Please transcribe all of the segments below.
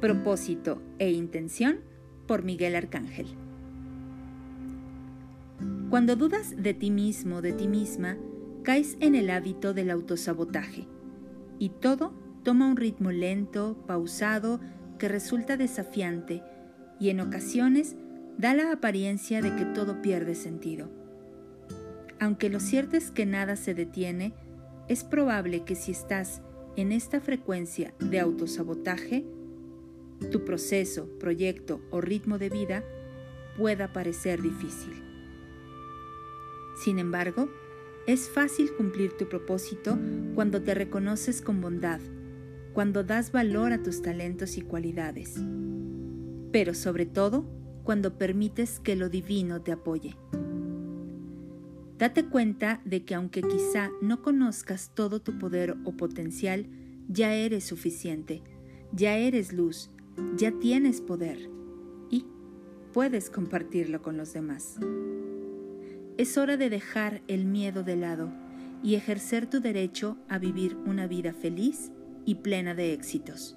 Propósito e intención por Miguel Arcángel. Cuando dudas de ti mismo, de ti misma, caes en el hábito del autosabotaje y todo toma un ritmo lento, pausado, que resulta desafiante y en ocasiones da la apariencia de que todo pierde sentido. Aunque lo cierto es que nada se detiene, es probable que si estás en esta frecuencia de autosabotaje, tu proceso, proyecto o ritmo de vida pueda parecer difícil. Sin embargo, es fácil cumplir tu propósito cuando te reconoces con bondad, cuando das valor a tus talentos y cualidades, pero sobre todo cuando permites que lo divino te apoye. Date cuenta de que aunque quizá no conozcas todo tu poder o potencial, ya eres suficiente, ya eres luz, ya tienes poder y puedes compartirlo con los demás. Es hora de dejar el miedo de lado y ejercer tu derecho a vivir una vida feliz y plena de éxitos.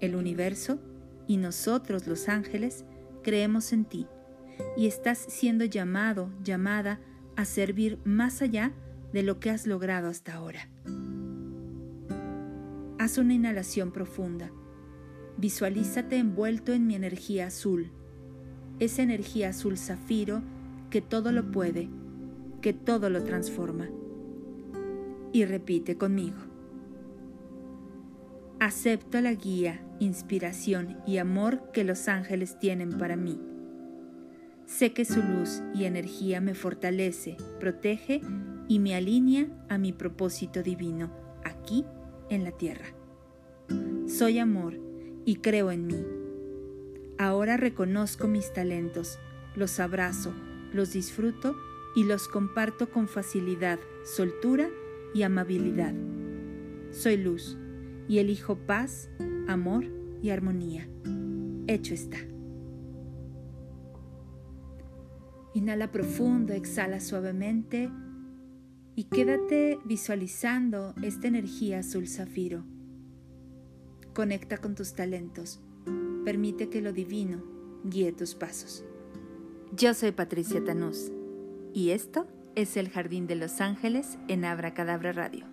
El universo y nosotros los ángeles creemos en ti y estás siendo llamado, llamada a servir más allá de lo que has logrado hasta ahora. Haz una inhalación profunda Visualízate envuelto en mi energía azul, esa energía azul zafiro que todo lo puede, que todo lo transforma. Y repite conmigo. Acepto la guía, inspiración y amor que los ángeles tienen para mí. Sé que su luz y energía me fortalece, protege y me alinea a mi propósito divino aquí en la tierra. Soy amor y creo en mí. Ahora reconozco mis talentos, los abrazo, los disfruto y los comparto con facilidad, soltura y amabilidad. Soy luz y elijo paz, amor y armonía. Hecho está. Inhala profundo, exhala suavemente y quédate visualizando esta energía azul zafiro Conecta con tus talentos. Permite que lo divino guíe tus pasos. Yo soy Patricia Tanús y esto es el Jardín de los Ángeles en Abra Cadabra Radio.